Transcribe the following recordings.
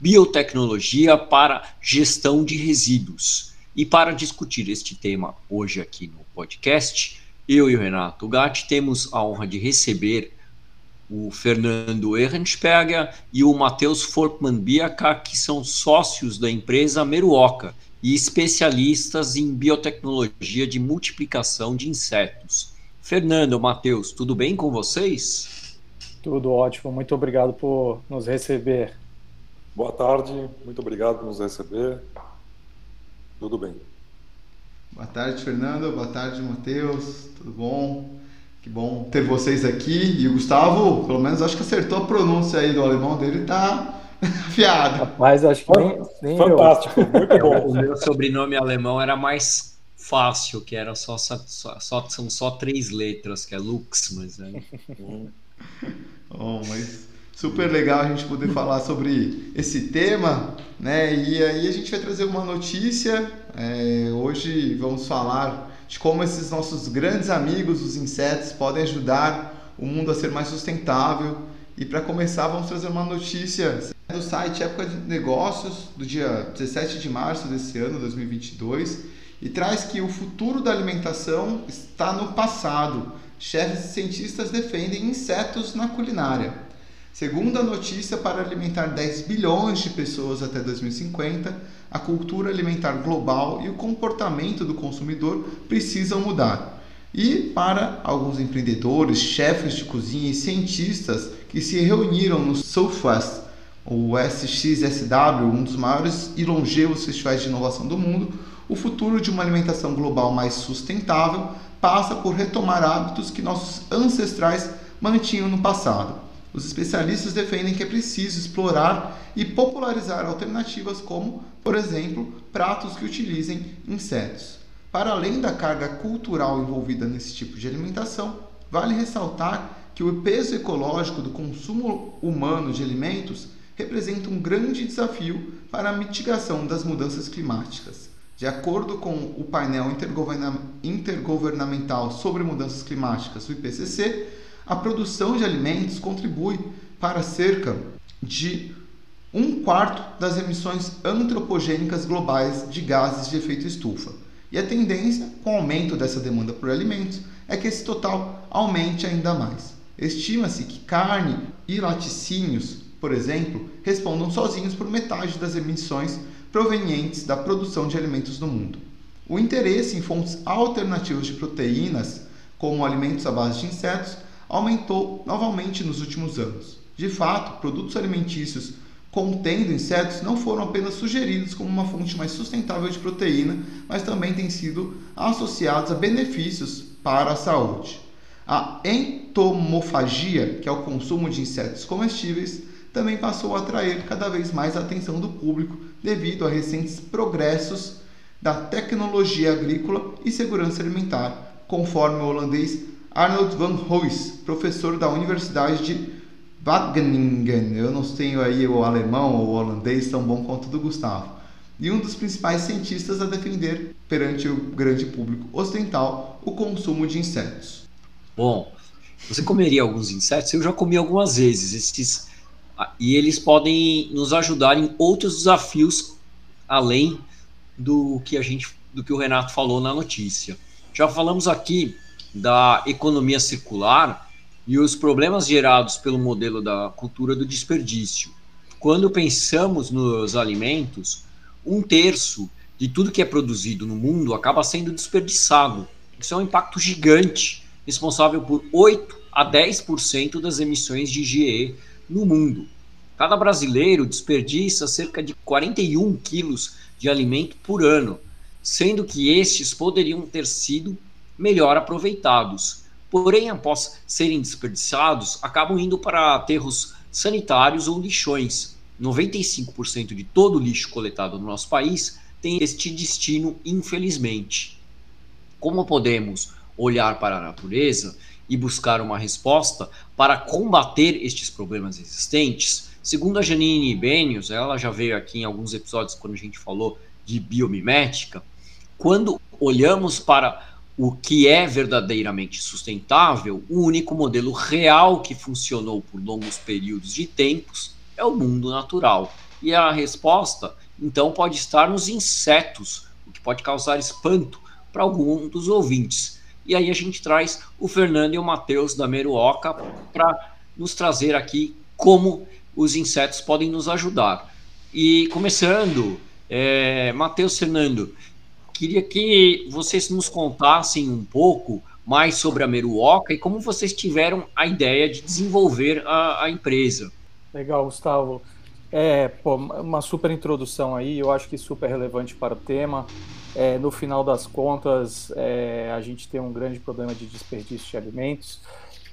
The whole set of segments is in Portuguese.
Biotecnologia para Gestão de Resíduos. E para discutir este tema hoje aqui no podcast, eu e o Renato Gatti temos a honra de receber o Fernando Ehrenspega e o Matheus Fortman Biaca, que são sócios da empresa Meruoca e especialistas em biotecnologia de multiplicação de insetos. Fernando, Matheus, tudo bem com vocês? Tudo ótimo, muito obrigado por nos receber. Boa tarde, muito obrigado por nos receber. Tudo bem. Boa tarde, Fernando. Boa tarde, Matheus. Tudo bom? Que bom ter vocês aqui. E o Gustavo, pelo menos acho que acertou a pronúncia aí do alemão dele, tá afiado. Rapaz, acho que nem, nem Fantástico, eu. muito bom. O meu sobrenome alemão era mais fácil, que era só, só, só são só três letras, que é Lux, mas é. Bom, mas super legal a gente poder falar sobre esse tema, né? E aí a gente vai trazer uma notícia. É, hoje vamos falar de como esses nossos grandes amigos, os insetos, podem ajudar o mundo a ser mais sustentável. E para começar, vamos trazer uma notícia do site Época de Negócios, do dia 17 de março desse ano, 2022, e traz que o futuro da alimentação está no passado. Chefes e cientistas defendem insetos na culinária. Segundo a notícia, para alimentar 10 bilhões de pessoas até 2050, a cultura alimentar global e o comportamento do consumidor precisam mudar. E para alguns empreendedores, chefes de cozinha e cientistas que se reuniram no Soulfest, o SXSW, um dos maiores e longevos festivais de inovação do mundo, o futuro de uma alimentação global mais sustentável passa por retomar hábitos que nossos ancestrais mantinham no passado. Os especialistas defendem que é preciso explorar e popularizar alternativas como, por exemplo, pratos que utilizem insetos. Para além da carga cultural envolvida nesse tipo de alimentação, vale ressaltar que o peso ecológico do consumo humano de alimentos representa um grande desafio para a mitigação das mudanças climáticas. De acordo com o painel intergovernamental sobre mudanças climáticas, o IPCC, a produção de alimentos contribui para cerca de um quarto das emissões antropogênicas globais de gases de efeito estufa. E a tendência, com o aumento dessa demanda por alimentos, é que esse total aumente ainda mais. Estima-se que carne e laticínios, por exemplo, respondam sozinhos por metade das emissões provenientes da produção de alimentos no mundo. O interesse em fontes alternativas de proteínas, como alimentos à base de insetos, aumentou novamente nos últimos anos. De fato, produtos alimentícios contendo insetos não foram apenas sugeridos como uma fonte mais sustentável de proteína, mas também têm sido associados a benefícios para a saúde. A entomofagia, que é o consumo de insetos comestíveis, também passou a atrair cada vez mais a atenção do público devido a recentes progressos da tecnologia agrícola e segurança alimentar, conforme o holandês Arnold van Huys, professor da Universidade de Wageningen. Eu não tenho aí o alemão ou o holandês tão bom quanto o do Gustavo. E um dos principais cientistas a defender perante o grande público ocidental o consumo de insetos. Bom, você comeria alguns insetos? Eu já comi algumas vezes. Esses, e eles podem nos ajudar em outros desafios além do que a gente, do que o Renato falou na notícia. Já falamos aqui da economia circular e os problemas gerados pelo modelo da cultura do desperdício. Quando pensamos nos alimentos, um terço de tudo que é produzido no mundo acaba sendo desperdiçado. Isso é um impacto gigante, responsável por 8 a 10% das emissões de GE no mundo. Cada brasileiro desperdiça cerca de 41 quilos de alimento por ano, sendo que estes poderiam ter sido melhor aproveitados. Porém, após serem desperdiçados, acabam indo para aterros sanitários ou lixões. 95% de todo o lixo coletado no nosso país tem este destino, infelizmente. Como podemos olhar para a natureza e buscar uma resposta para combater estes problemas existentes? Segundo a Janine Benius, ela já veio aqui em alguns episódios quando a gente falou de biomimética, quando olhamos para o que é verdadeiramente sustentável, o único modelo real que funcionou por longos períodos de tempos é o mundo natural. E a resposta, então, pode estar nos insetos, o que pode causar espanto para algum dos ouvintes. E aí a gente traz o Fernando e o Matheus da Meruoca para nos trazer aqui como os insetos podem nos ajudar. E começando, é, Matheus Fernando, queria que vocês nos contassem um pouco mais sobre a Meruoca e como vocês tiveram a ideia de desenvolver a, a empresa. Legal, Gustavo. É, pô, uma super introdução aí, eu acho que super relevante para o tema. É, no final das contas, é, a gente tem um grande problema de desperdício de alimentos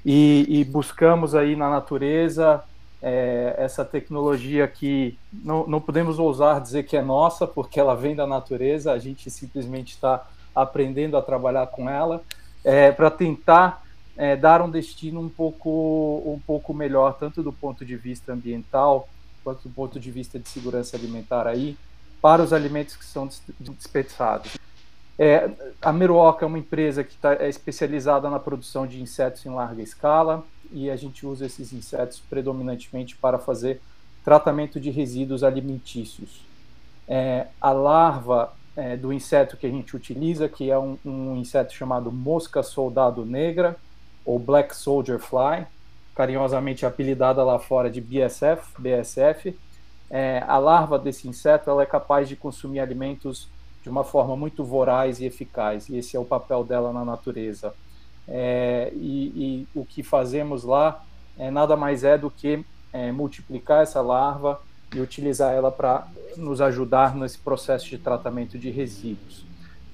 e, e buscamos aí na natureza é, essa tecnologia que não, não podemos ousar dizer que é nossa, porque ela vem da natureza, a gente simplesmente está aprendendo a trabalhar com ela, é, para tentar é, dar um destino um pouco, um pouco melhor, tanto do ponto de vista ambiental, quanto do ponto de vista de segurança alimentar aí, para os alimentos que são desperdiçados. É, a Meruoca é uma empresa que tá, é especializada na produção de insetos em larga escala, e a gente usa esses insetos predominantemente para fazer tratamento de resíduos alimentícios. É, a larva é, do inseto que a gente utiliza, que é um, um, inseto chamado mosca soldado negra, ou black soldier fly, carinhosamente apelidada lá fora de BSF, BSF. É, a larva desse inseto ela é capaz de consumir alimentos de uma forma muito voraz e eficaz, e esse é o papel dela na natureza. É, e, e, o que fazemos lá é, nada mais é do que é, multiplicar essa larva e utilizar ela para nos ajudar nesse processo de tratamento de resíduos.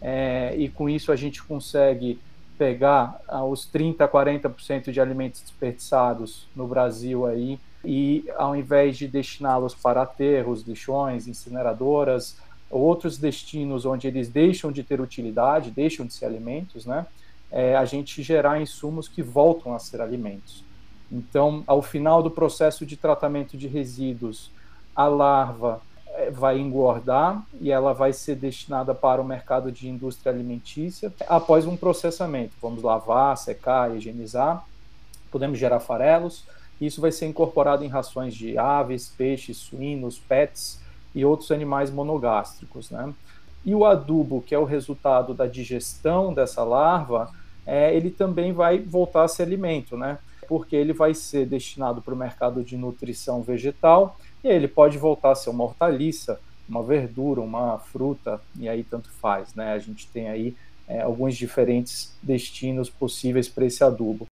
É, e com isso a gente consegue pegar ah, os 30, 40% de alimentos desperdiçados no Brasil aí e ao invés de destiná-los para aterros, lixões, incineradoras, outros destinos onde eles deixam de ter utilidade, deixam de ser alimentos, né? É, a gente gerar insumos que voltam a ser alimentos. Então, ao final do processo de tratamento de resíduos, a larva é, vai engordar e ela vai ser destinada para o mercado de indústria alimentícia após um processamento. Vamos lavar, secar, higienizar, podemos gerar farelos. Isso vai ser incorporado em rações de aves, peixes, suínos, pets e outros animais monogástricos. Né? E o adubo, que é o resultado da digestão dessa larva, é, ele também vai voltar a ser alimento, né? Porque ele vai ser destinado para o mercado de nutrição vegetal e ele pode voltar a ser uma hortaliça, uma verdura, uma fruta, e aí tanto faz, né? A gente tem aí é, alguns diferentes destinos possíveis para esse adubo.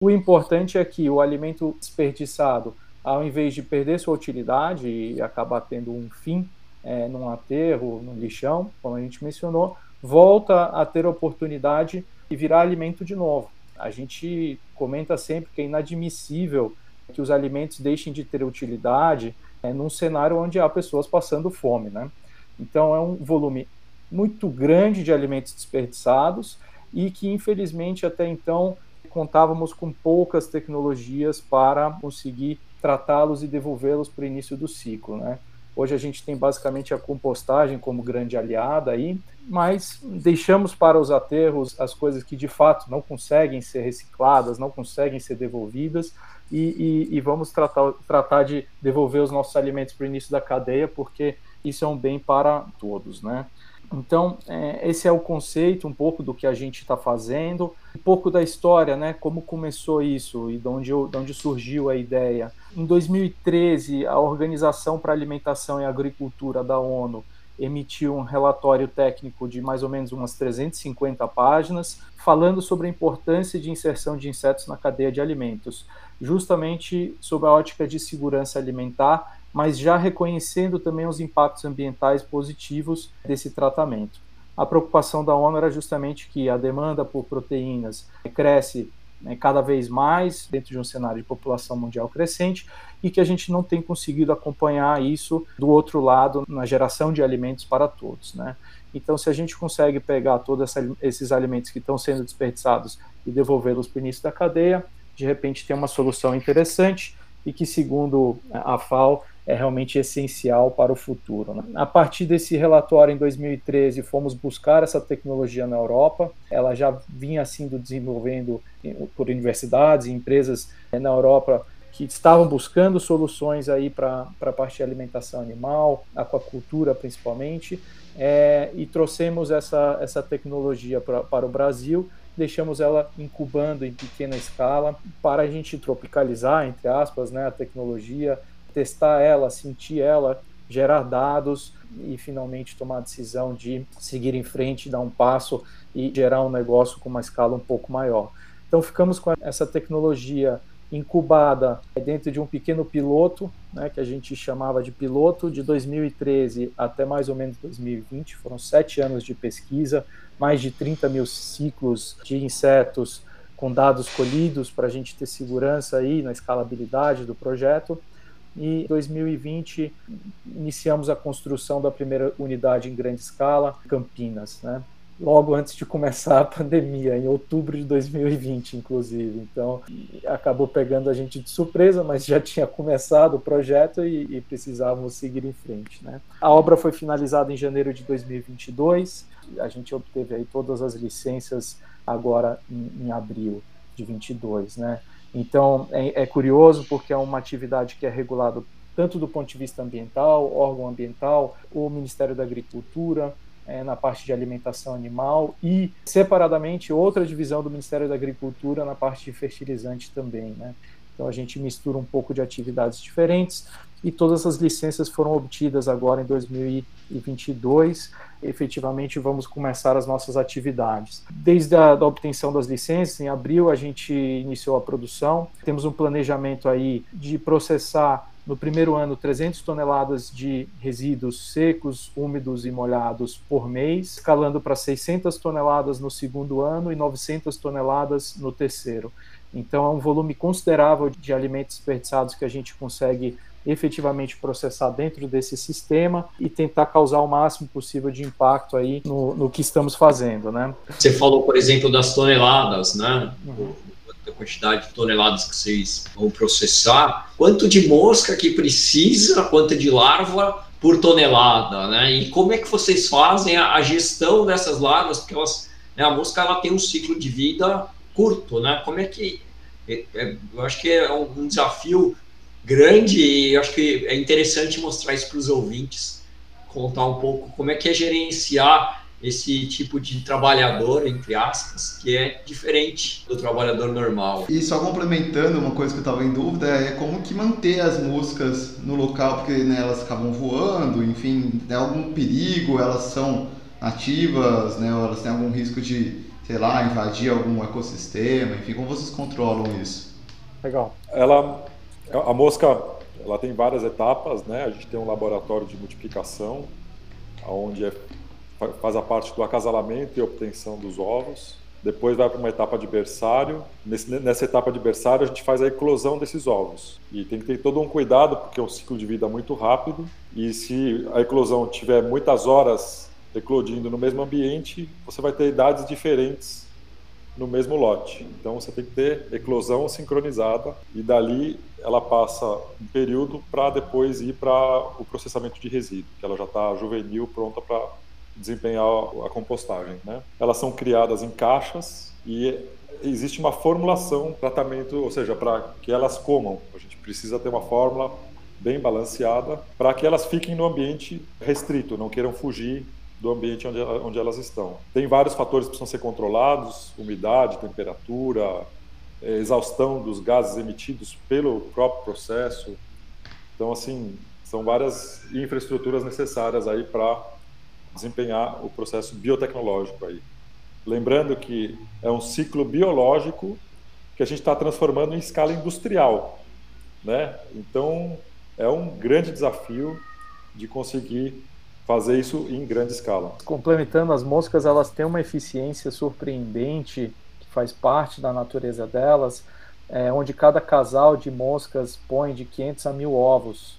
O importante é que o alimento desperdiçado, ao invés de perder sua utilidade e acabar tendo um fim é, num aterro, num lixão, como a gente mencionou, volta a ter oportunidade e virar alimento de novo. A gente comenta sempre que é inadmissível que os alimentos deixem de ter utilidade é, num cenário onde há pessoas passando fome, né? Então é um volume muito grande de alimentos desperdiçados e que infelizmente até então contávamos com poucas tecnologias para conseguir tratá-los e devolvê-los para o início do ciclo, né? Hoje a gente tem basicamente a compostagem como grande aliada aí, mas deixamos para os aterros as coisas que de fato não conseguem ser recicladas, não conseguem ser devolvidas, e, e, e vamos tratar, tratar de devolver os nossos alimentos para o início da cadeia, porque isso é um bem para todos, né? Então, é, esse é o conceito, um pouco do que a gente está fazendo, um pouco da história, né? Como começou isso e de onde, de onde surgiu a ideia. Em 2013, a Organização para a Alimentação e Agricultura da ONU emitiu um relatório técnico de mais ou menos umas 350 páginas, falando sobre a importância de inserção de insetos na cadeia de alimentos, justamente sob a ótica de segurança alimentar mas já reconhecendo também os impactos ambientais positivos desse tratamento. A preocupação da ONU era justamente que a demanda por proteínas cresce né, cada vez mais dentro de um cenário de população mundial crescente e que a gente não tem conseguido acompanhar isso do outro lado na geração de alimentos para todos, né? Então, se a gente consegue pegar todos esses alimentos que estão sendo desperdiçados e devolvê-los para o início da cadeia, de repente tem uma solução interessante e que, segundo a FAO, é realmente essencial para o futuro. Né? A partir desse relatório, em 2013, fomos buscar essa tecnologia na Europa. Ela já vinha sendo desenvolvendo por universidades e empresas eh, na Europa que estavam buscando soluções aí para a parte de alimentação animal, aquacultura principalmente, é, e trouxemos essa, essa tecnologia pra, para o Brasil, deixamos ela incubando em pequena escala para a gente tropicalizar, entre aspas, né, a tecnologia, testar ela, sentir ela, gerar dados e finalmente tomar a decisão de seguir em frente, dar um passo e gerar um negócio com uma escala um pouco maior. Então ficamos com essa tecnologia incubada dentro de um pequeno piloto, né, que a gente chamava de piloto, de 2013 até mais ou menos 2020. Foram sete anos de pesquisa, mais de 30 mil ciclos de insetos com dados colhidos para a gente ter segurança aí na escalabilidade do projeto e em 2020 iniciamos a construção da primeira unidade em grande escala, Campinas, né? Logo antes de começar a pandemia, em outubro de 2020, inclusive. Então, acabou pegando a gente de surpresa, mas já tinha começado o projeto e, e precisávamos seguir em frente. Né? A obra foi finalizada em janeiro de 2022. A gente obteve aí todas as licenças agora em, em abril de 22, né? Então, é, é curioso porque é uma atividade que é regulada tanto do ponto de vista ambiental, órgão ambiental, o Ministério da Agricultura, é, na parte de alimentação animal e, separadamente, outra divisão do Ministério da Agricultura na parte de fertilizante também. Né? Então, a gente mistura um pouco de atividades diferentes e todas as licenças foram obtidas agora em 2022. Efetivamente, vamos começar as nossas atividades. Desde a da obtenção das licenças, em abril, a gente iniciou a produção. Temos um planejamento aí de processar no primeiro ano 300 toneladas de resíduos secos, úmidos e molhados por mês, escalando para 600 toneladas no segundo ano e 900 toneladas no terceiro. Então é um volume considerável de alimentos desperdiçados que a gente consegue efetivamente processar dentro desse sistema e tentar causar o máximo possível de impacto aí no, no que estamos fazendo, né? Você falou, por exemplo, das toneladas, né? Uhum. A quantidade de toneladas que vocês vão processar, quanto de mosca que precisa, quanto de larva por tonelada, né? E como é que vocês fazem a, a gestão dessas larvas? Porque elas, né, a mosca ela tem um ciclo de vida curto, né? Como é que é, é, eu acho que é um desafio grande e acho que é interessante mostrar isso para os ouvintes, contar um pouco como é que é gerenciar esse tipo de trabalhador, entre aspas, que é diferente do trabalhador normal. E só complementando, uma coisa que eu estava em dúvida é como que manter as moscas no local, porque né, elas acabam voando, enfim, é algum perigo, elas são ativas, né, elas têm algum risco de, sei lá, invadir algum ecossistema, enfim, como vocês controlam isso? Legal. Ela a mosca ela tem várias etapas, né? A gente tem um laboratório de multiplicação, onde é, faz a parte do acasalamento e obtenção dos ovos. Depois vai para uma etapa de berçário. Nesse, nessa etapa de berçário, a gente faz a eclosão desses ovos. E tem que ter todo um cuidado, porque é um ciclo de vida muito rápido. E se a eclosão tiver muitas horas eclodindo no mesmo ambiente, você vai ter idades diferentes no mesmo lote. Então você tem que ter eclosão sincronizada e dali ela passa um período para depois ir para o processamento de resíduo, que ela já está juvenil, pronta para desempenhar a compostagem. Né? Elas são criadas em caixas e existe uma formulação, tratamento, ou seja, para que elas comam. A gente precisa ter uma fórmula bem balanceada para que elas fiquem no ambiente restrito, não queiram fugir do ambiente onde, onde elas estão. Tem vários fatores que precisam ser controlados: umidade, temperatura, é, exaustão dos gases emitidos pelo próprio processo. Então, assim, são várias infraestruturas necessárias aí para desempenhar o processo biotecnológico aí. Lembrando que é um ciclo biológico que a gente está transformando em escala industrial, né? Então, é um grande desafio de conseguir fazer isso em grande escala. Complementando, as moscas elas têm uma eficiência surpreendente faz parte da natureza delas, é, onde cada casal de moscas põe de 500 a mil ovos.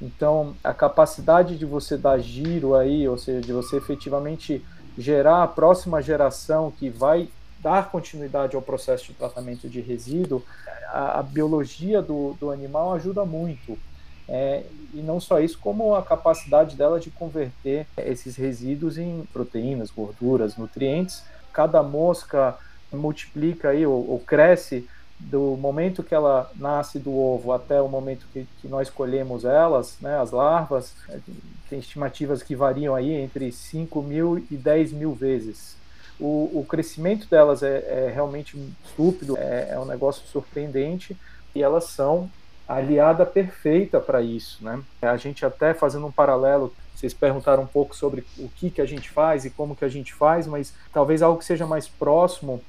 Então, a capacidade de você dar giro aí, ou seja, de você efetivamente gerar a próxima geração que vai dar continuidade ao processo de tratamento de resíduo, a, a biologia do, do animal ajuda muito. É, e não só isso, como a capacidade dela de converter esses resíduos em proteínas, gorduras, nutrientes. Cada mosca multiplica aí ou, ou cresce do momento que ela nasce do ovo até o momento que, que nós colhemos elas, né, as larvas, tem estimativas que variam aí entre 5 mil e 10 mil vezes. O, o crescimento delas é, é realmente estúpido, é, é um negócio surpreendente e elas são aliada perfeita para isso, né? A gente até fazendo um paralelo, vocês perguntaram um pouco sobre o que que a gente faz e como que a gente faz, mas talvez algo que seja mais próximo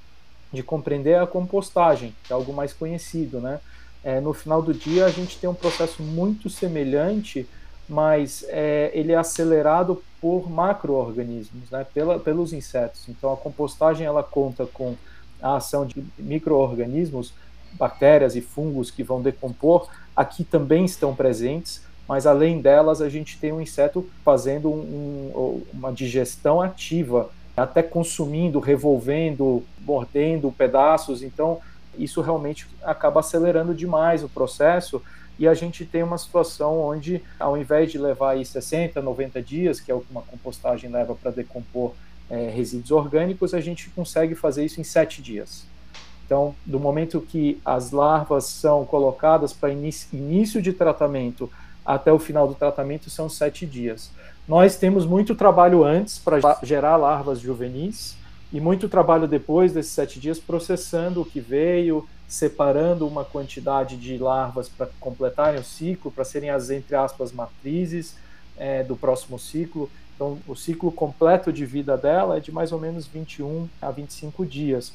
de compreender é a compostagem, que é algo mais conhecido, né? É, no final do dia a gente tem um processo muito semelhante, mas é, ele é acelerado por macro-organismos, né? Pela, pelos insetos. Então a compostagem ela conta com a ação de micro-organismos bactérias e fungos que vão decompor, aqui também estão presentes, mas além delas a gente tem um inseto fazendo um, uma digestão ativa, até consumindo, revolvendo, mordendo pedaços. Então isso realmente acaba acelerando demais o processo e a gente tem uma situação onde, ao invés de levar aí 60, 90 dias, que é o que uma compostagem leva para decompor é, resíduos orgânicos, a gente consegue fazer isso em sete dias. Então, do momento que as larvas são colocadas para início de tratamento até o final do tratamento são sete dias. Nós temos muito trabalho antes para gerar larvas juvenis e muito trabalho depois desses sete dias processando o que veio, separando uma quantidade de larvas para completarem o ciclo, para serem as, entre aspas, matrizes é, do próximo ciclo. Então, o ciclo completo de vida dela é de mais ou menos 21 a 25 dias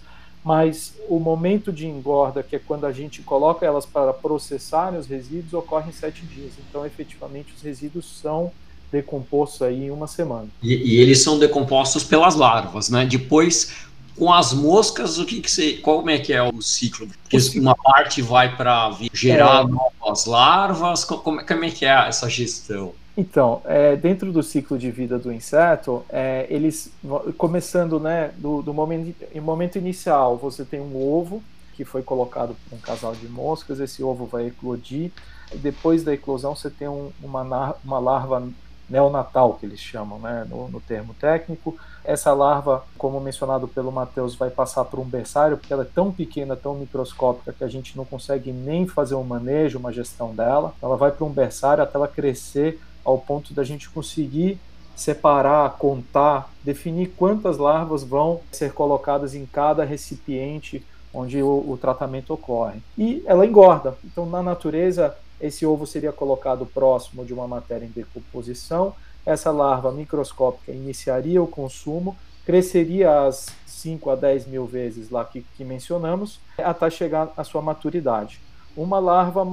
mas o momento de engorda, que é quando a gente coloca elas para processarem os resíduos, ocorre em sete dias. Então, efetivamente, os resíduos são decompostos aí em uma semana. E, e eles são decompostos pelas larvas, né? Depois, com as moscas, o que, que você, como é que é o ciclo? Porque uma parte vai para gerar é... novas larvas, como, como é que é essa gestão? Então, é, dentro do ciclo de vida do inseto, é, eles começando, né, do, do momento, momento inicial, você tem um ovo que foi colocado por um casal de moscas, esse ovo vai eclodir, depois da eclosão você tem um, uma, uma larva neonatal, que eles chamam, né, no, no, termo técnico. Essa larva, como mencionado pelo Matheus, vai passar por um berçário, porque ela é tão pequena, tão microscópica, que a gente não consegue nem fazer um manejo, uma gestão dela. Ela vai para um berçário até ela crescer ao ponto da gente conseguir separar, contar, definir quantas larvas vão ser colocadas em cada recipiente onde o, o, tratamento ocorre. E ela engorda. Então, na natureza, esse ovo seria colocado próximo de uma matéria em decomposição. Essa larva microscópica iniciaria o consumo, cresceria as 5 a 10 mil vezes lá que, que mencionamos, até chegar à sua maturidade uma larva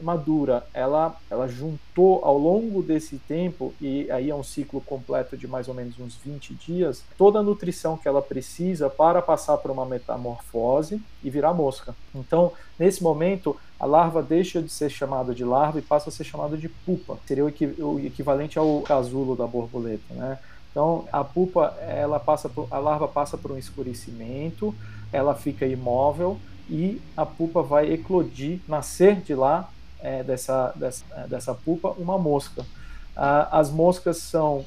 madura, ela, ela juntou ao longo desse tempo, e aí é um ciclo completo de mais ou menos uns 20 dias, toda a nutrição que ela precisa para passar por uma metamorfose e virar mosca. Então, nesse momento, a larva deixa de ser chamada de larva e passa a ser chamada de pupa. Seria o, o equivalente ao casulo da borboleta, né? Então, a pupa, ela passa por, a larva passa por um escurecimento, ela fica imóvel, e a pupa vai eclodir, nascer de lá, é, dessa, dessa, é, dessa pupa, uma mosca. Ah, as moscas são,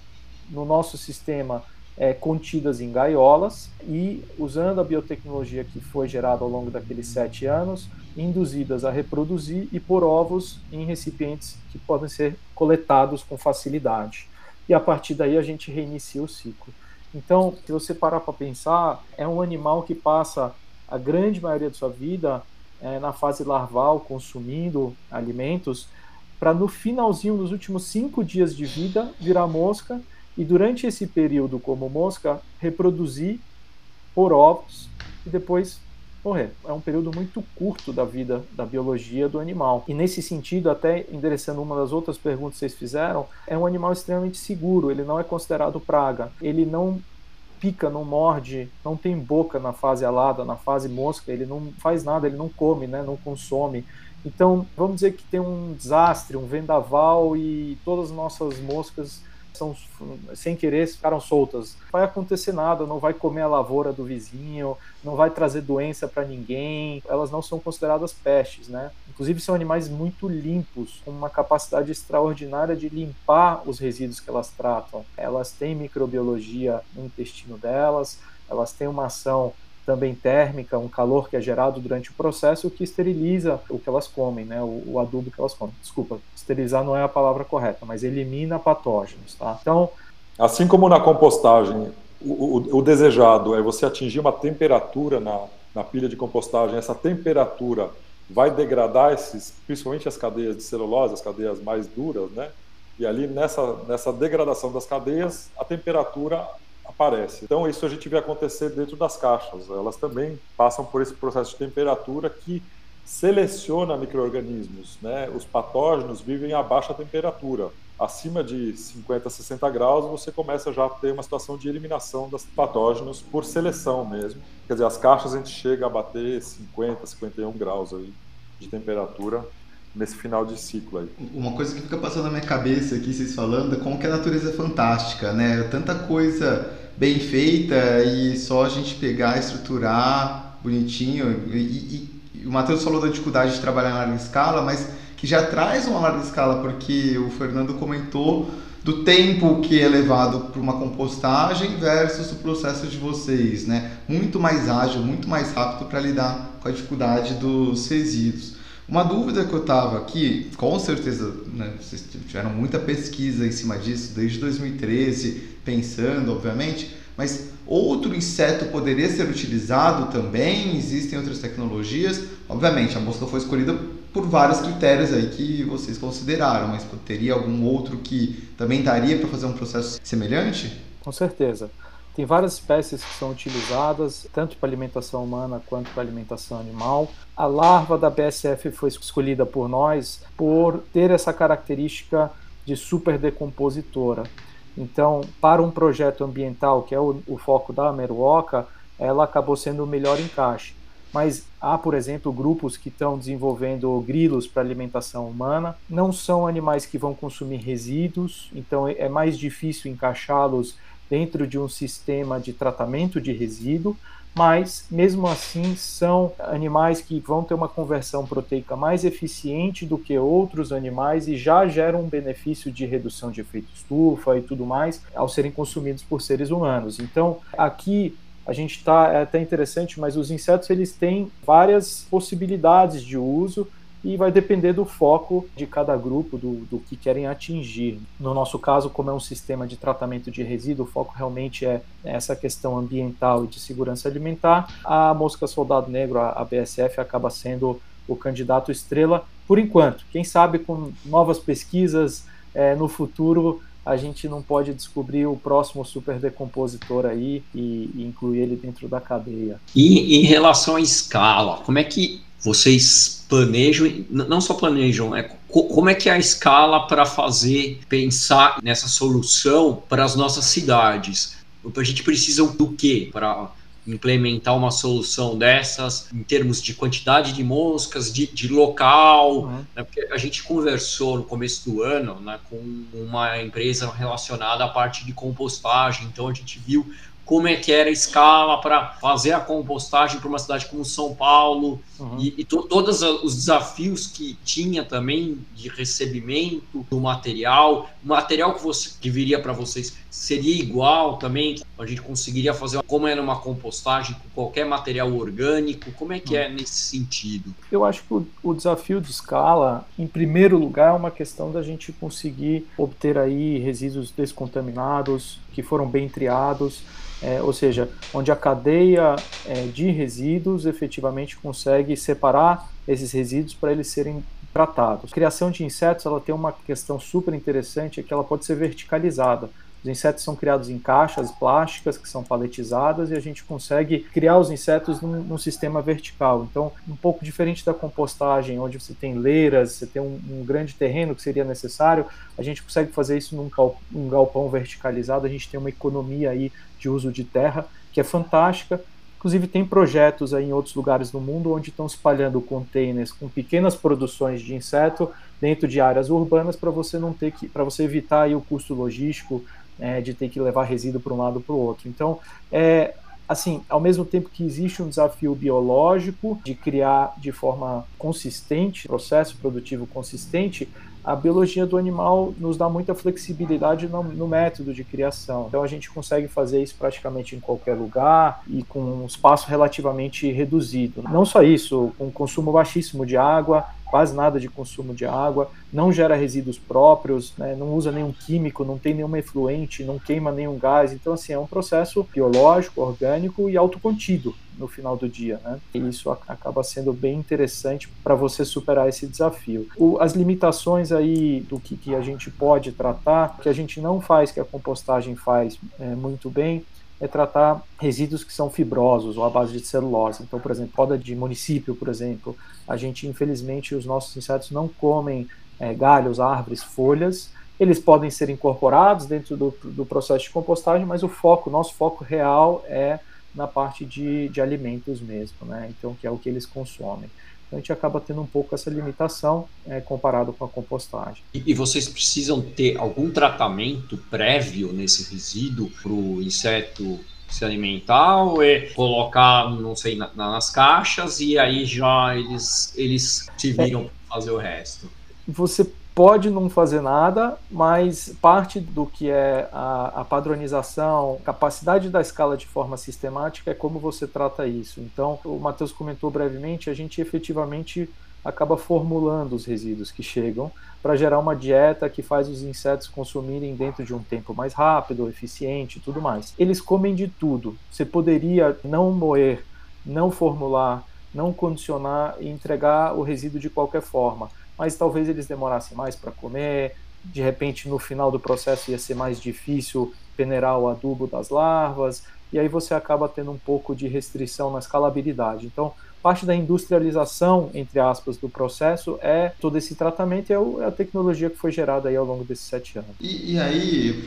no nosso sistema, é, contidas em gaiolas e, usando a biotecnologia que foi gerada ao longo daqueles sete anos, induzidas a reproduzir e por ovos em recipientes que podem ser coletados com facilidade. E a partir daí a gente reinicia o ciclo. Então, se você parar para pensar, é um animal que passa a grande maioria da sua vida é, na fase larval, consumindo alimentos, para no finalzinho, nos últimos cinco dias de vida, virar mosca e durante esse período, como mosca, reproduzir por ovos e depois morrer. É um período muito curto da vida da biologia do animal. E nesse sentido, até endereçando uma das outras perguntas que vocês fizeram, é um animal extremamente seguro, ele não é considerado praga, ele não pica, não morde, não tem boca na fase alada, na fase mosca, ele não faz nada, ele não come, né, não consome. Então, vamos dizer que tem um desastre, um vendaval e todas as nossas moscas são sem querer ficaram soltas. Não vai acontecer nada, não vai comer a lavoura do vizinho, não vai trazer doença para ninguém. Elas não são consideradas pestes, né? Inclusive são animais muito limpos, com uma capacidade extraordinária de limpar os resíduos que elas tratam. Elas têm microbiologia no intestino delas, elas têm uma ação também térmica, um calor que é gerado durante o processo que esteriliza o que elas comem, né, o, o, adubo que elas comem. Desculpa, esterilizar não é a palavra correta, mas elimina patógenos, tá? Então, assim como na compostagem, o, o, o desejado é você atingir uma temperatura na, na pilha de compostagem, essa temperatura vai degradar esses, principalmente as cadeias de celulose, as cadeias mais duras, né? E ali nessa, nessa degradação das cadeias, a temperatura aparece. Então isso a gente vê acontecer dentro das caixas. Elas também passam por esse processo de temperatura que seleciona micro-organismos. Né? Os patógenos vivem a baixa temperatura. Acima de 50, 60 graus, você começa já a ter uma situação de eliminação dos patógenos por seleção mesmo. Quer dizer, as caixas a gente chega a bater 50, 51 graus aí de temperatura nesse final de ciclo aí. Uma coisa que fica passando na minha cabeça aqui, vocês falando, é como que a natureza é fantástica, né? Tanta coisa bem feita e só a gente pegar, estruturar bonitinho. E, e, e o Matheus falou da dificuldade de trabalhar em larga escala, mas que já traz uma larga escala, porque o Fernando comentou do tempo que é levado para uma compostagem versus o processo de vocês, né? Muito mais ágil, muito mais rápido para lidar com a dificuldade dos resíduos. Uma dúvida que eu estava aqui, com certeza né, vocês tiveram muita pesquisa em cima disso desde 2013, pensando, obviamente, mas outro inseto poderia ser utilizado também? Existem outras tecnologias? Obviamente, a mosca foi escolhida por vários critérios aí que vocês consideraram, mas teria algum outro que também daria para fazer um processo semelhante? Com certeza. Tem várias espécies que são utilizadas, tanto para alimentação humana quanto para alimentação animal. A larva da BSF foi escolhida por nós por ter essa característica de super decompositora. Então, para um projeto ambiental, que é o, o foco da Meruoca, ela acabou sendo o melhor encaixe. Mas há, por exemplo, grupos que estão desenvolvendo grilos para alimentação humana. Não são animais que vão consumir resíduos, então é mais difícil encaixá-los dentro de um sistema de tratamento de resíduo, mas mesmo assim são animais que vão ter uma conversão proteica mais eficiente do que outros animais e já geram um benefício de redução de efeito estufa e tudo mais ao serem consumidos por seres humanos. Então, aqui a gente está é até interessante, mas os insetos eles têm várias possibilidades de uso e vai depender do foco de cada grupo, do, do que querem atingir. No nosso caso, como é um sistema de tratamento de resíduo, o foco realmente é essa questão ambiental e de segurança alimentar. A mosca soldado negro, a BSF, acaba sendo o candidato estrela por enquanto. Quem sabe com novas pesquisas é, no futuro a gente não pode descobrir o próximo superdecompositor aí e, e incluir ele dentro da cadeia. E em relação à escala, como é que vocês planejam, não só planejam, é como é que é a escala para fazer, pensar nessa solução para as nossas cidades? A gente precisa do quê para implementar uma solução dessas em termos de quantidade de moscas, de, de local, uhum. né? porque a gente conversou no começo do ano né, com uma empresa relacionada à parte de compostagem, então a gente viu como é que era a escala para fazer a compostagem para uma cidade como São Paulo uhum. e, e to, todos os desafios que tinha também de recebimento do material, o material que você que viria para vocês seria igual também, a gente conseguiria fazer como era uma compostagem com qualquer material orgânico, como é que é uhum. nesse sentido? Eu acho que o, o desafio de escala, em primeiro lugar, é uma questão da gente conseguir obter aí resíduos descontaminados que foram bem triados é, ou seja, onde a cadeia é, de resíduos efetivamente consegue separar esses resíduos para eles serem tratados. A criação de insetos ela tem uma questão super interessante é que ela pode ser verticalizada. Os insetos são criados em caixas plásticas que são paletizadas e a gente consegue criar os insetos num, num sistema vertical. Então, um pouco diferente da compostagem, onde você tem leiras, você tem um, um grande terreno que seria necessário, a gente consegue fazer isso num um galpão verticalizado, a gente tem uma economia aí de uso de terra que é fantástica Inclusive, tem projetos aí em outros lugares do mundo onde estão espalhando containers com pequenas produções de inseto dentro de áreas urbanas para você não ter que, para você evitar aí o custo logístico é, de ter que levar resíduo para um lado para o outro. Então, é, assim, ao mesmo tempo que existe um desafio biológico de criar de forma consistente, processo produtivo consistente, a biologia do animal nos dá muita flexibilidade no, no, método de criação. Então a gente consegue fazer isso praticamente em qualquer lugar e com um espaço relativamente reduzido. Não só isso, com consumo baixíssimo de água, quase nada de consumo de água, não gera resíduos próprios, né, não usa nenhum químico, não tem nenhuma efluente, não queima nenhum gás. Então, assim, é um processo biológico, orgânico e autocontido no final do dia. Né? E isso acaba sendo bem interessante para você superar esse desafio. O, as limitações aí do que, que, a gente pode tratar, que a gente não faz, que a compostagem faz é, muito bem, é tratar resíduos que são fibrosos ou à base de celulose. Então, por exemplo, poda de município, por exemplo, a gente, infelizmente, os nossos insetos não comem é, galhos, árvores, folhas. Eles podem ser incorporados dentro do, do processo de compostagem, mas o foco, nosso foco real é na parte de, de alimentos mesmo, né? Então, que é o que eles consomem. Então, a gente acaba tendo um pouco essa limitação é, comparado com a compostagem. E, e, vocês precisam ter algum tratamento prévio nesse resíduo para o inseto se alimentar ou é colocar, não sei, na, nas caixas e aí já eles, eles se viram para fazer o resto? Você pode não fazer nada, mas parte do que é a, a, padronização, capacidade da escala de forma sistemática é como você trata isso. Então, o Matheus comentou brevemente, a gente efetivamente acaba formulando os resíduos que chegam para gerar uma dieta que faz os insetos consumirem dentro de um tempo mais rápido, eficiente e tudo mais. Eles comem de tudo. Você poderia não moer, não formular, não condicionar e entregar o resíduo de qualquer forma mas talvez eles demorassem mais para comer, de repente no final do processo ia ser mais difícil peneirar o adubo das larvas, e aí você acaba tendo um pouco de restrição na escalabilidade. Então, parte da industrialização, entre aspas, do processo é todo esse tratamento e é, é a tecnologia que foi gerada aí ao longo desses sete anos. E, e aí,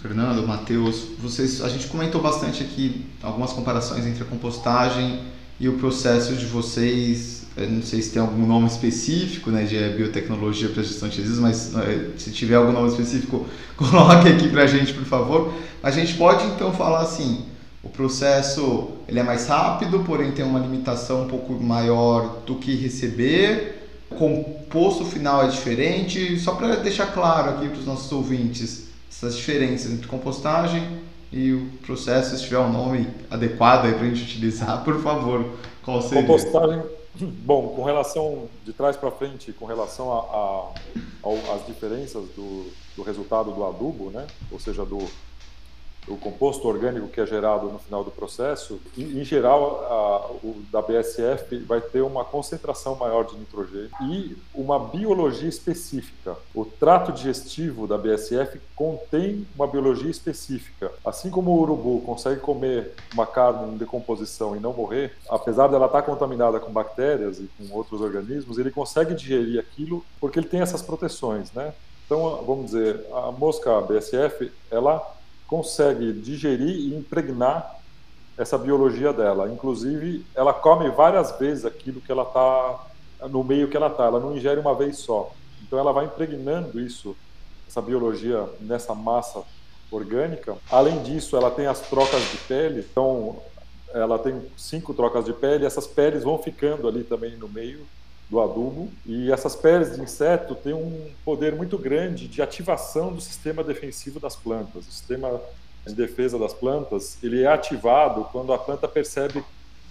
Fernando, Matheus, vocês, a gente comentou bastante aqui algumas comparações entre a compostagem e o processo de vocês eu não sei se tem algum nome específico né, de biotecnologia para gestão de resíduos, mas é, se tiver algum nome específico, coloque aqui para a gente, por favor. A gente pode então falar assim, o processo ele é mais rápido, porém tem uma limitação um pouco maior do que receber, o composto final é diferente, só para deixar claro aqui para os nossos ouvintes essas diferenças entre compostagem e o processo, se tiver um nome adequado para a gente utilizar, por favor, qual seria? Compostagem Bom, com relação de trás para frente, com relação às diferenças do, do resultado do adubo, né? ou seja, do, o composto orgânico que é gerado no final do processo, em, em geral, a, o da BSF vai ter uma concentração maior de nitrogênio e uma biologia específica. O trato digestivo da BSF contém uma biologia específica. Assim como o urubu consegue comer uma carne em decomposição e não morrer, apesar dela estar contaminada com bactérias e com outros organismos, ele consegue digerir aquilo porque ele tem essas proteções, né? Então, vamos dizer, a mosca BSF, ela consegue digerir e impregnar essa biologia dela. Inclusive, ela come várias vezes aquilo que ela está no meio que ela está. Ela não ingere uma vez só. Então, ela vai impregnando isso, essa biologia nessa massa orgânica. Além disso, ela tem as trocas de pele. Então, ela tem cinco trocas de pele. Essas peles vão ficando ali também no meio do adubo. E essas peles de inseto têm um poder muito grande de ativação do sistema defensivo das plantas. O sistema de defesa das plantas ele é ativado quando a planta percebe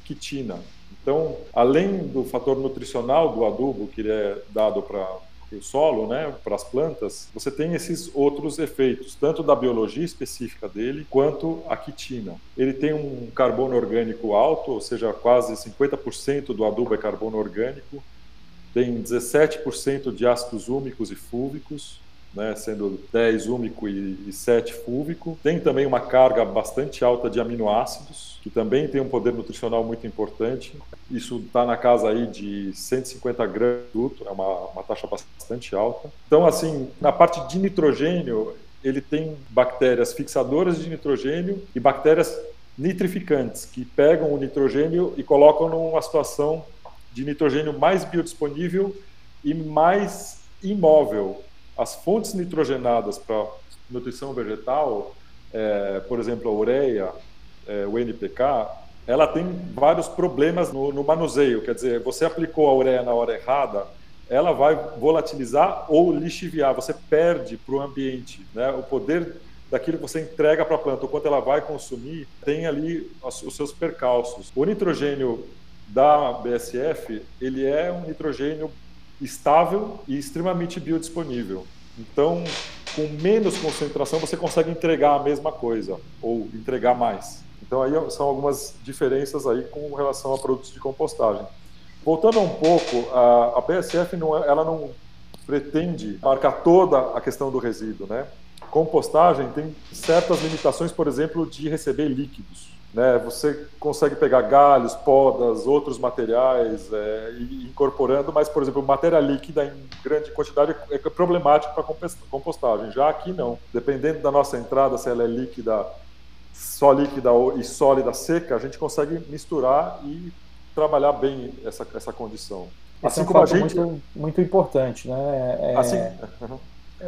quitina. Então, além do fator nutricional do adubo que é dado para o solo, né, para as plantas, você tem esses outros efeitos, tanto da biologia específica dele, quanto a quitina. Ele tem um carbono orgânico alto, ou seja, quase 50% do adubo é carbono orgânico, tem 17% de ácidos úmicos e fúvicos, né, sendo 10 úmico e 7 fúlvico. Tem também uma carga bastante alta de aminoácidos, que também tem um poder nutricional muito importante. Isso está na casa aí de 150 gramas de é uma, uma taxa bastante alta. Então, assim, na parte de nitrogênio, ele tem bactérias fixadoras de nitrogênio e bactérias nitrificantes, que pegam o nitrogênio e colocam numa situação de nitrogênio mais biodisponível e mais imóvel. As fontes nitrogenadas para nutrição vegetal, é, por exemplo, a ureia, é, o NPK, ela tem vários problemas no, no, manuseio. Quer dizer, você aplicou a ureia na hora errada, ela vai volatilizar ou lixiviar. Você perde para o ambiente né? o poder daquilo que você entrega para a planta, o quanto ela vai consumir, tem ali os seus percalços. O nitrogênio da BSF, ele é um nitrogênio estável e extremamente biodisponível. Então, com menos concentração, você consegue entregar a mesma coisa ou entregar mais. Então, aí são algumas diferenças aí com relação a produtos de compostagem. Voltando um pouco, a, a BSF não, é, ela não pretende marcar toda a questão do resíduo, né? Compostagem tem certas limitações, por exemplo, de receber líquidos. Né? Você consegue pegar galhos, podas, outros materiais é, e incorporando, mas, por exemplo, matéria líquida em grande quantidade é problemático para compostagem. Já aqui não. Dependendo da nossa entrada, se ela é líquida, só líquida e sólida seca, a gente consegue misturar e trabalhar bem essa, essa condição. Esse assim é um como a gente muito, muito importante, né? É... Assim,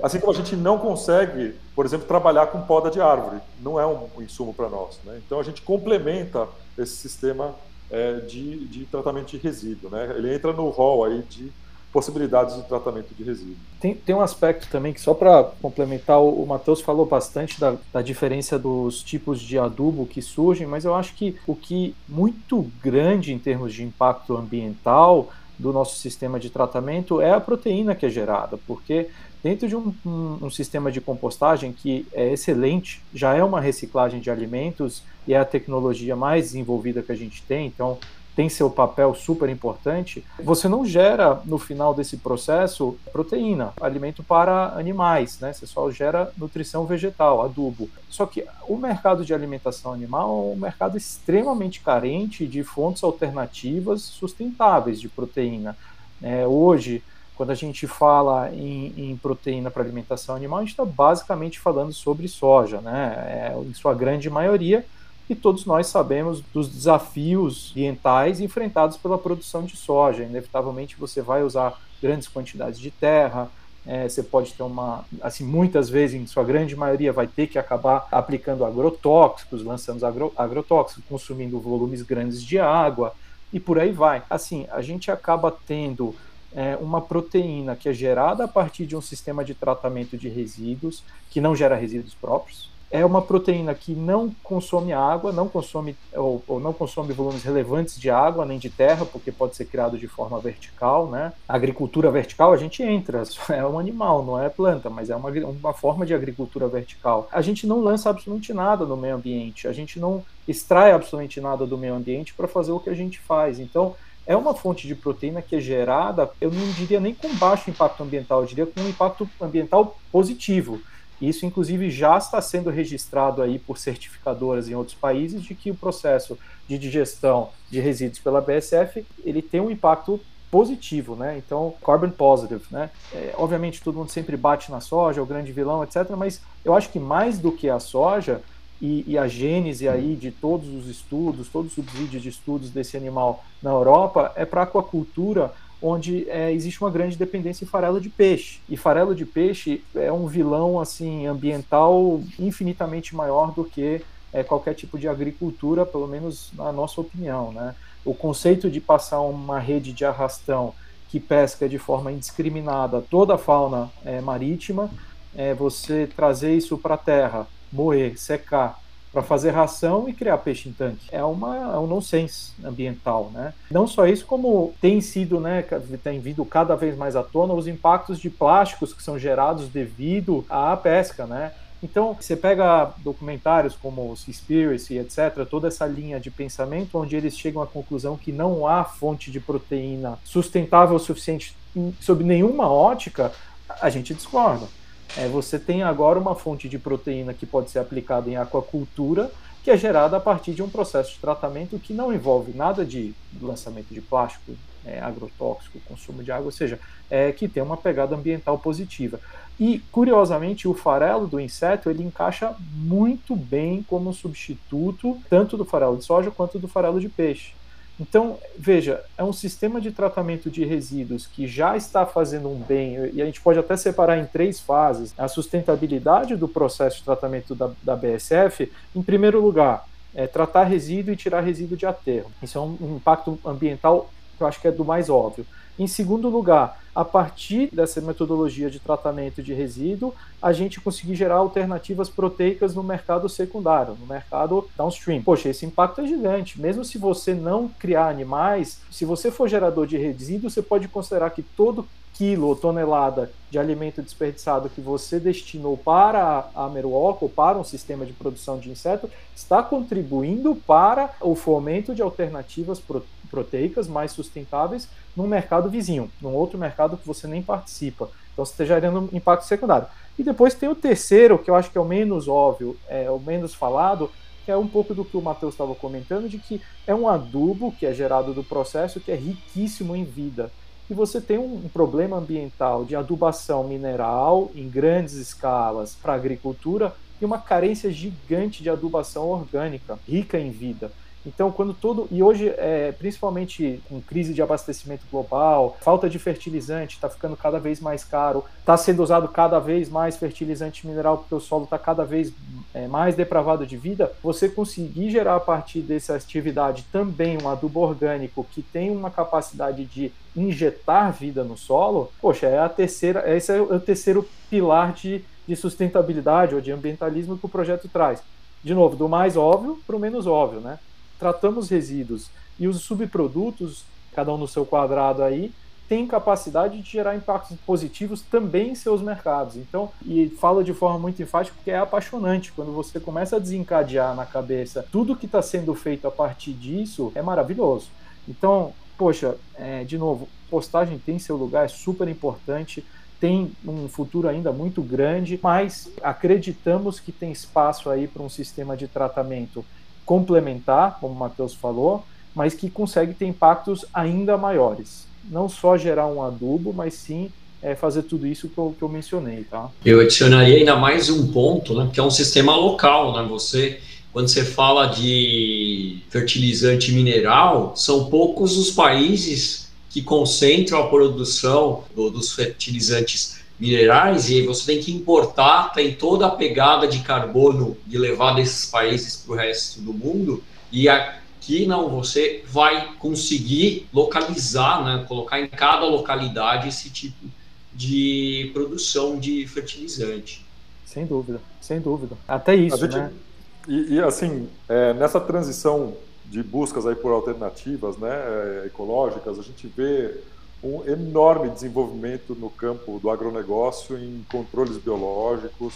Assim como a gente não consegue, por exemplo, trabalhar com poda de árvore, não é um insumo para nós. Né? Então a gente complementa esse sistema é, de, de tratamento de resíduo. Né? Ele entra no rol aí de possibilidades de tratamento de resíduo. Tem, tem um aspecto também que, só para complementar, o, o Matheus falou bastante da, da, diferença dos tipos de adubo que surgem, mas eu acho que o que muito grande em termos de impacto ambiental do nosso sistema de tratamento é a proteína que é gerada, porque Dentro de um, um, um, sistema de compostagem que é excelente, já é uma reciclagem de alimentos e é a tecnologia mais desenvolvida que a gente tem, então tem seu papel super importante. Você não gera no final desse processo proteína, alimento para animais, né? Você só gera nutrição vegetal, adubo. Só que o mercado de alimentação animal é um mercado extremamente carente de fontes alternativas sustentáveis de proteína. É, hoje quando a gente fala em, em proteína para alimentação animal, a gente está basicamente falando sobre soja, né? É, em sua grande maioria, e todos nós sabemos dos desafios ambientais enfrentados pela produção de soja. Inevitavelmente você vai usar grandes quantidades de terra, é, você pode ter uma, assim, muitas vezes, em sua grande maioria, vai ter que acabar aplicando agrotóxicos, lançando agro, agrotóxicos, consumindo volumes grandes de água e por aí vai. Assim, a gente acaba tendo é, uma proteína que é gerada a partir de um sistema de tratamento de resíduos, que não gera resíduos próprios. É uma proteína que não consome água, não consome ou, ou, não consome volumes relevantes de água nem de terra, porque pode ser criado de forma vertical, né? A agricultura vertical a gente entra, é um animal, não é planta, mas é uma, uma forma de agricultura vertical. A gente não lança absolutamente nada no meio ambiente, a gente não extrai absolutamente nada do meio ambiente para fazer o que a gente faz. Então, é uma fonte de proteína que é gerada, eu não diria nem com baixo impacto ambiental, eu diria com um impacto ambiental positivo. Isso, inclusive, já está sendo registrado aí por certificadoras em outros países de que o processo de digestão de resíduos pela BSF ele tem um impacto positivo, né? Então, carbon positive, né? É, obviamente, todo mundo sempre bate na soja, é o grande vilão, etc. Mas eu acho que mais do que a soja, e, e, a gênese aí de todos os estudos, todos os vídeos de estudos desse animal na Europa é para aquacultura, onde é, existe uma grande dependência em farelo de peixe. E farelo de peixe é um vilão assim ambiental infinitamente maior do que é, qualquer tipo de agricultura, pelo menos na nossa opinião. Né? O conceito de passar uma rede de arrastão que pesca de forma indiscriminada toda a fauna é, marítima, é, você trazer isso para a terra moer, secar, para fazer ração e criar peixe em tanque. É, uma, é um nonsense ambiental, né? Não só isso, como tem sido, né, tem vindo cada vez mais à tona os impactos de plásticos que são gerados devido à pesca, né? Então, você pega documentários como Seaspiracy, etc., toda essa linha de pensamento onde eles chegam à conclusão que não há fonte de proteína sustentável o suficiente sob nenhuma ótica, a gente discorda. É, você tem agora uma fonte de proteína que pode ser aplicada em aquacultura, que é gerada a partir de um processo de tratamento que não envolve nada de lançamento de plástico, é, agrotóxico, consumo de água, ou seja, é, que tem uma pegada ambiental positiva. E, curiosamente, o farelo do inseto ele encaixa muito bem como substituto tanto do farelo de soja quanto do farelo de peixe. Então, veja, é um sistema de tratamento de resíduos que já está fazendo um bem, e a gente pode até separar em três fases. A sustentabilidade do processo de tratamento da, da BSF, em primeiro lugar, é tratar resíduo e tirar resíduo de aterro. Isso é um, um impacto ambiental que eu acho que é do mais óbvio. Em segundo lugar, a partir dessa metodologia de tratamento de resíduo, a gente conseguir gerar alternativas proteicas no mercado secundário, no mercado downstream. Poxa, esse impacto é gigante. Mesmo se você não criar animais, se você for gerador de resíduo, você pode considerar que todo quilo ou tonelada de alimento desperdiçado que você destinou para a Meruoco, ou para um sistema de produção de inseto, está contribuindo para o fomento de alternativas proteicas mais sustentáveis num mercado vizinho, num outro mercado que você nem participa. Então você está gerando impacto secundário. E depois tem o terceiro, que eu acho que é o menos óbvio, é o menos falado, que é um pouco do que o Matheus estava comentando, de que é um adubo que é gerado do processo que é riquíssimo em vida. E você tem um problema ambiental de adubação mineral em grandes escalas para a agricultura e uma carência gigante de adubação orgânica, rica em vida. Então, quando todo. E hoje, é, principalmente com crise de abastecimento global, falta de fertilizante, está ficando cada vez mais caro, está sendo usado cada vez mais fertilizante mineral porque o solo está cada vez é, mais depravado de vida. Você conseguir gerar a partir dessa atividade também um adubo orgânico que tem uma capacidade de injetar vida no solo, poxa, é a terceira. Esse é o terceiro pilar de, de sustentabilidade ou de ambientalismo que o projeto traz. De novo, do mais óbvio para o menos óbvio, né? Tratamos resíduos e os subprodutos, cada um no seu quadrado aí, tem capacidade de gerar impactos positivos também em seus mercados. Então, e falo de forma muito enfática porque é apaixonante quando você começa a desencadear na cabeça tudo que está sendo feito a partir disso é maravilhoso. Então, poxa, é, de novo, postagem tem seu lugar, é super importante, tem um futuro ainda muito grande, mas acreditamos que tem espaço aí para um sistema de tratamento complementar, como o Matheus falou, mas que consegue ter impactos ainda maiores. Não só gerar um adubo, mas sim é, fazer tudo isso que eu, que eu, mencionei, tá? Eu adicionaria ainda mais um ponto, né, que é um sistema local, né? Você, quando você fala de fertilizante mineral, são poucos os países que concentram a produção do, dos fertilizantes minerais e você tem que importar, tem toda a pegada de carbono de levar desses países para o resto do mundo e aqui não, você vai conseguir localizar, né, colocar em cada localidade esse tipo de produção de fertilizante. Sem dúvida, sem dúvida. Até isso, gente, né? E, e assim, é, nessa transição de buscas aí por alternativas né, é, ecológicas, a gente vê um enorme desenvolvimento no campo do agronegócio em controles biológicos,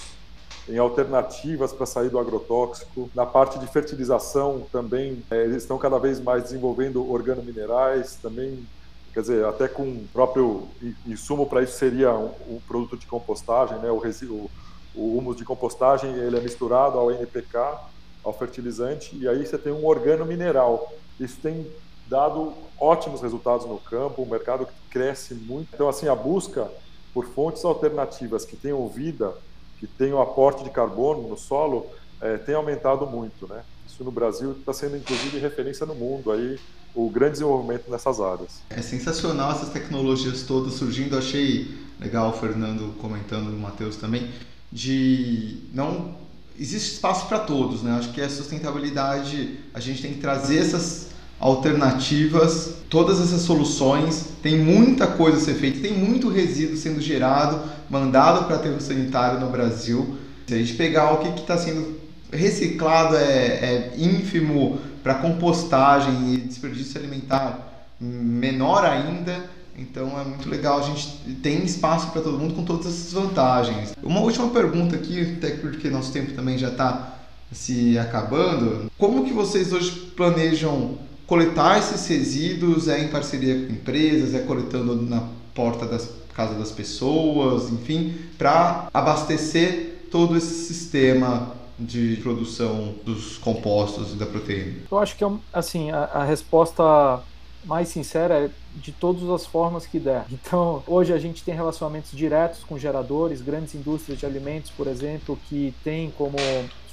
em alternativas para sair do agrotóxico. Na parte de fertilização também, é, eles estão cada vez mais desenvolvendo organominerais, também, quer dizer, até com o próprio insumo para isso seria um, um, produto de compostagem, né? o, resíduo, o humus de compostagem ele é misturado ao NPK, ao fertilizante, e aí você tem um organomineral. Isso tem dado ótimos resultados no campo, um mercado que cresce muito. Então, assim, a busca por fontes alternativas que tenham vida, que tenham aporte de carbono no solo, é, tem aumentado muito, né? Isso no Brasil está sendo, inclusive, referência no mundo aí, o grande desenvolvimento nessas áreas. É sensacional essas tecnologias todas surgindo. Achei legal o Fernando comentando, o Matheus também, de não existe espaço para todos, né? Acho que a sustentabilidade a gente tem que trazer essas alternativas, todas essas soluções, tem muita coisa a ser feita, tem muito resíduo sendo gerado, mandado para aterro sanitário no Brasil. Se a gente pegar o que está sendo reciclado é, é ínfimo para compostagem e desperdício alimentar menor ainda. Então é muito legal, a gente tem espaço para todo mundo com todas essas vantagens. Uma última pergunta aqui, até porque nosso tempo também já está se acabando. Como que vocês hoje planejam coletar esses resíduos é em parceria com empresas, é coletando na porta das casa das pessoas, enfim, para abastecer todo esse sistema de produção dos compostos e da proteína? Eu acho que é assim a, a resposta mais sincera é de todas as formas que der. Então, hoje a gente tem relacionamentos diretos com geradores, grandes indústrias de alimentos, por exemplo, que têm como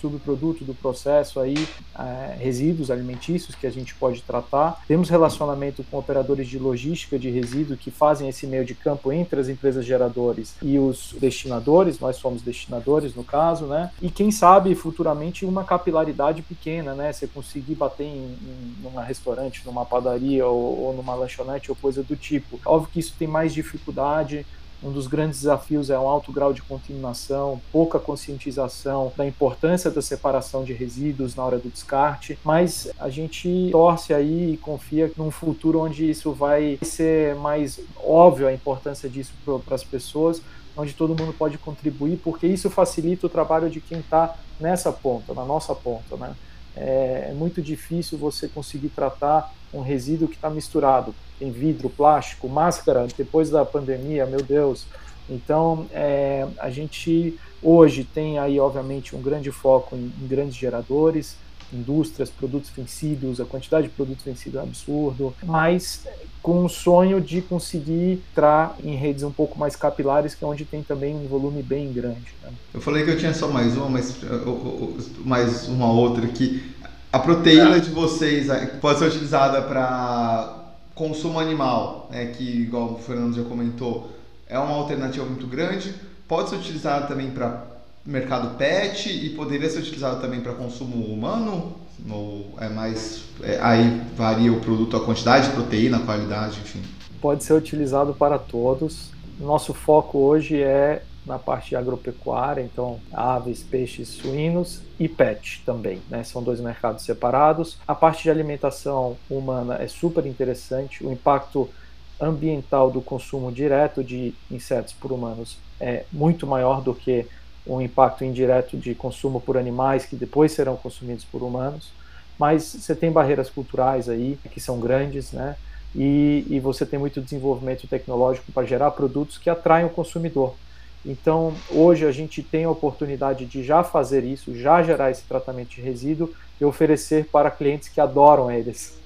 subproduto do processo aí é, resíduos alimentícios que a gente pode tratar. Temos relacionamento com operadores de logística de resíduo que fazem esse meio de campo entre as empresas geradores e os destinadores. Nós somos destinadores no caso, né? E quem sabe futuramente uma capilaridade pequena, né? Você conseguir bater em, em numa restaurante, numa padaria ou, ou numa lanchonete ou coisa do tipo. Óbvio que isso tem mais dificuldade um dos grandes desafios é um alto grau de contaminação, pouca conscientização da importância da separação de resíduos na hora do descarte, mas a gente torce aí e confia num futuro onde isso vai ser mais óbvio a importância disso para as pessoas, onde todo mundo pode contribuir, porque isso facilita o trabalho de quem está nessa ponta, na nossa ponta, né? É, é muito difícil você conseguir tratar um resíduo que está misturado em vidro, plástico, máscara, depois da pandemia, meu Deus. Então, é, a gente hoje tem aí, obviamente, um grande foco em, em, grandes geradores, indústrias, produtos vencidos, a quantidade de produtos vencidos é absurdo, mas com o sonho de conseguir entrar em redes um pouco mais capilares, que é onde tem também um volume bem grande. Né? Eu falei que eu tinha só mais uma, mas mais uma outra aqui. A proteína de vocês é, pode ser utilizada para consumo animal, né, que, igual o Fernando já comentou, é uma alternativa muito grande. Pode ser utilizado também para mercado pet e poderia ser utilizado também para consumo humano? Ou é mais. É, aí varia o produto, a quantidade de proteína, a qualidade, enfim. Pode ser utilizado para todos. Nosso foco hoje é na parte agropecuária, então aves, peixes, suínos e pet também, né? São dois mercados separados. A parte de alimentação humana é super interessante, o impacto ambiental do consumo direto de insetos por humanos é muito maior do que o impacto indireto de consumo por animais que depois serão consumidos por humanos. Mas você tem barreiras culturais aí que são grandes, né? E, e você tem muito desenvolvimento tecnológico para gerar produtos que atraem o consumidor. Então, hoje a gente tem a oportunidade de já fazer isso, já gerar esse tratamento de resíduo e oferecer para clientes que adoram eles.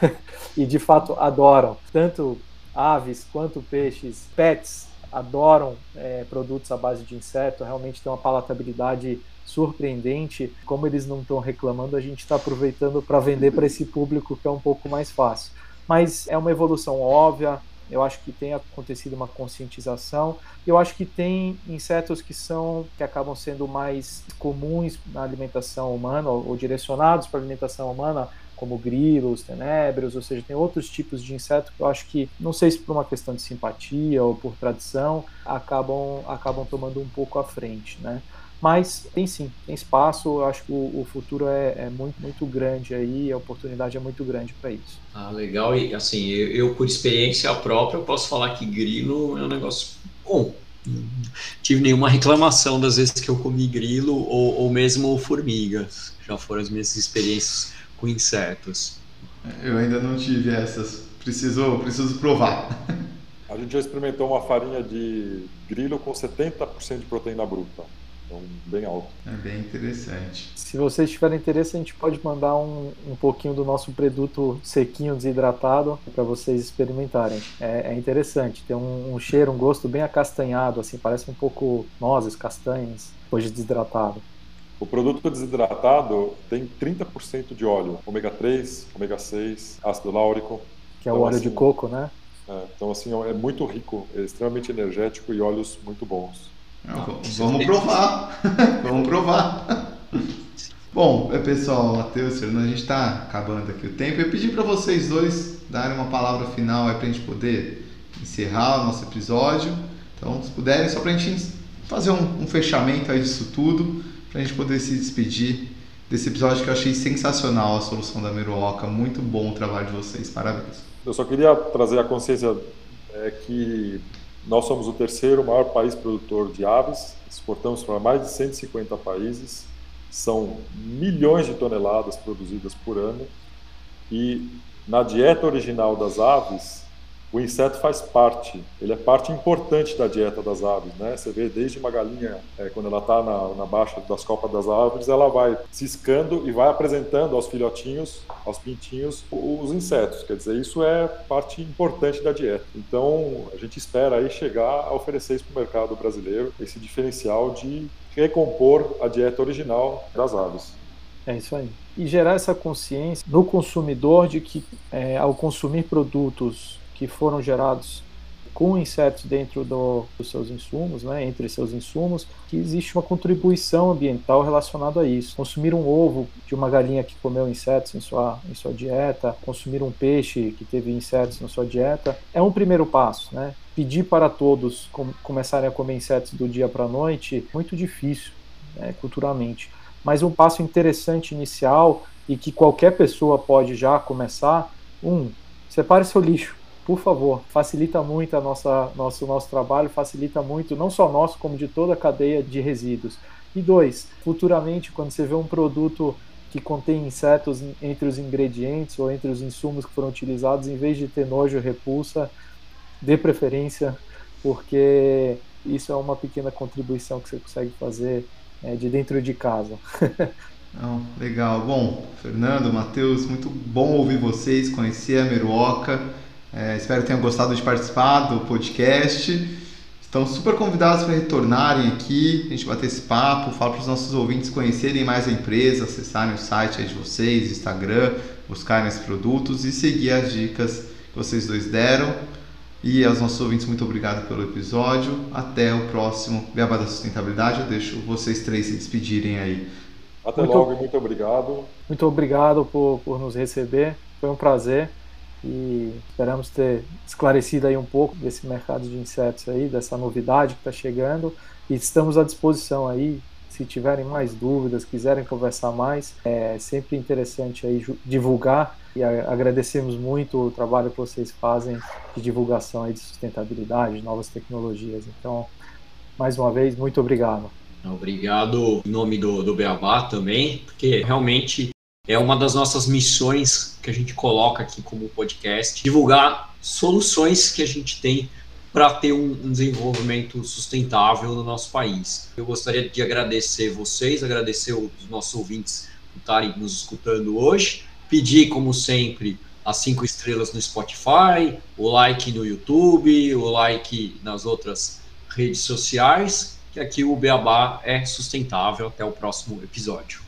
e de fato adoram. Tanto aves quanto peixes, pets adoram é, produtos à base de inseto, realmente tem uma palatabilidade surpreendente. Como eles não estão reclamando, a gente está aproveitando para vender para esse público que é um pouco mais fácil. Mas é uma evolução óbvia, eu acho que tem acontecido uma conscientização. Eu acho que tem insetos que são que acabam sendo mais comuns na alimentação humana ou, ou direcionados para a alimentação humana, como grilos, tenébrios, ou seja, tem outros tipos de inseto que eu acho que, não sei se por uma questão de simpatia ou por tradição, acabam acabam tomando um pouco à frente, né? Mas tem sim, tem espaço. Eu acho que o, o futuro é, é, muito, muito grande aí, a oportunidade é muito grande para isso. Ah, legal. E assim, eu, eu, por experiência própria, posso falar que grilo é um negócio bom. Não tive nenhuma reclamação das vezes que eu comi grilo ou, ou mesmo formigas. Já foram as minhas experiências com insetos. Eu ainda não tive essas. Preciso, preciso provar. A gente já experimentou uma farinha de grilo com 70% de proteína bruta. Então, bem alto. É bem interessante. Se vocês tiverem interesse, a gente pode mandar um, um pouquinho do nosso produto sequinho, desidratado, para vocês experimentarem. É, é interessante, tem um, um, cheiro, um gosto bem acastanhado, assim, parece um pouco nozes, castanhas, de desidratado. O produto desidratado tem 30% de óleo, ômega 3, ômega 6, ácido láurico. Que é então, o óleo assim, de coco, né? É, então, assim, é muito rico, é extremamente energético e óleos muito bons. Vamos provar. vamos provar. Bom, é, pessoal, Matheus, a gente está acabando aqui o tempo. Eu pedi para vocês dois darem uma palavra final para a gente poder encerrar o nosso episódio. Então, se puderem, só para a gente fazer um, um, fechamento aí disso tudo, para a gente poder se despedir desse episódio que eu achei sensacional, a solução da Meruoca. Muito bom o trabalho de vocês, parabéns. Eu só queria trazer a consciência é, que nós somos o terceiro maior país produtor de aves, exportamos para mais de 150 países, são milhões de toneladas produzidas por ano e na dieta original das aves, o inseto faz parte, ele é parte importante da dieta das aves, né? Você vê desde uma galinha, é, quando ela está na, na, baixa das copas das árvores, ela vai ciscando e vai apresentando aos filhotinhos, aos pintinhos, os insetos. Quer dizer, isso é parte importante da dieta. Então, a gente espera aí chegar a oferecer isso para o mercado brasileiro, esse diferencial de recompor a dieta original das aves. É isso aí. E gerar essa consciência no consumidor de que, é, ao consumir produtos que foram gerados com insetos dentro do, dos seus insumos, né, entre seus insumos, que existe uma contribuição ambiental relacionada a isso. Consumir um ovo de uma galinha que comeu insetos em sua, em sua dieta, consumir um peixe que teve insetos na sua dieta, é um primeiro passo. Né? Pedir para todos com, começarem a comer insetos do dia para a noite, muito difícil né, culturalmente. Mas um passo interessante inicial e que qualquer pessoa pode já começar, um, separe seu lixo por favor, facilita muito a nossa, nosso, nosso trabalho, facilita muito, não só nosso, como de toda a cadeia de resíduos. E dois, futuramente, quando você vê um produto que contém insetos entre os ingredientes ou entre os insumos que foram utilizados, em vez de ter nojo, repulsa, dê preferência, porque isso é uma pequena contribuição que você consegue fazer é, de dentro de casa. Não, legal. Bom, Fernando, Matheus, muito bom ouvir vocês, conhecer a Meruoca. É, espero que tenham gostado de participar do podcast. Estão super convidados para retornarem aqui, a gente bater esse papo, falar para os nossos ouvintes conhecerem mais a empresa, acessarem o site de vocês, Instagram, buscarem esses produtos e seguir as dicas que vocês dois deram. E aos nossos ouvintes, muito obrigado pelo episódio. Até o próximo Beabá da Sustentabilidade. Eu deixo vocês três se despedirem aí. Até muito, logo e muito obrigado. Muito obrigado por, por nos receber. Foi um prazer e esperamos ter esclarecido aí um pouco desse mercado de insetos aí, dessa novidade que está chegando e estamos à disposição aí se tiverem mais dúvidas, quiserem conversar mais, é sempre interessante aí divulgar e agradecemos muito o trabalho que vocês fazem de divulgação aí de sustentabilidade, de novas tecnologias. Então, mais uma vez, muito obrigado. Obrigado em nome do, do Beabá também, porque realmente é uma das nossas missões que a gente coloca aqui como podcast, divulgar soluções que a gente tem para ter um, um, desenvolvimento sustentável no nosso país. Eu gostaria de agradecer vocês, agradecer os nossos ouvintes por estarem nos escutando hoje, pedir, como sempre, as cinco estrelas no Spotify, o like no YouTube, o like nas outras redes sociais, que aqui o Beabá é sustentável. Até o próximo episódio.